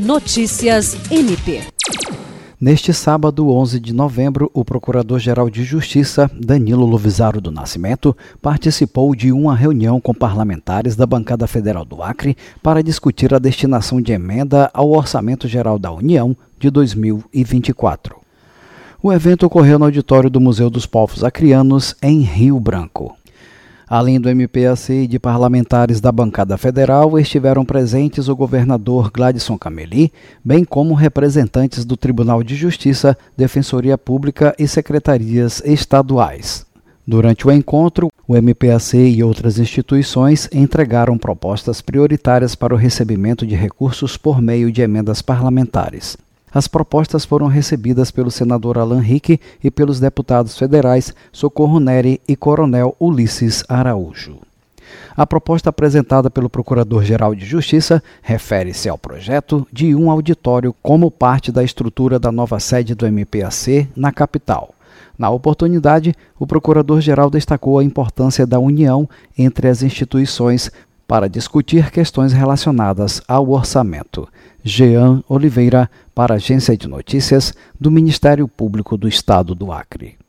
Notícias MP. Neste sábado, 11 de novembro, o Procurador-Geral de Justiça, Danilo Luvisaro do Nascimento, participou de uma reunião com parlamentares da Bancada Federal do Acre para discutir a destinação de emenda ao Orçamento Geral da União de 2024. O evento ocorreu no auditório do Museu dos Povos Acrianos, em Rio Branco. Além do MPAC e de parlamentares da bancada federal, estiveram presentes o governador Gladson Cameli, bem como representantes do Tribunal de Justiça, Defensoria Pública e secretarias estaduais. Durante o encontro, o MPAC e outras instituições entregaram propostas prioritárias para o recebimento de recursos por meio de emendas parlamentares. As propostas foram recebidas pelo senador Alan Rick e pelos deputados federais Socorro Neri e Coronel Ulisses Araújo. A proposta apresentada pelo Procurador-Geral de Justiça refere-se ao projeto de um auditório como parte da estrutura da nova sede do MPAC na capital. Na oportunidade, o Procurador-Geral destacou a importância da união entre as instituições para discutir questões relacionadas ao orçamento. Jean Oliveira, para a Agência de Notícias do Ministério Público do Estado do Acre.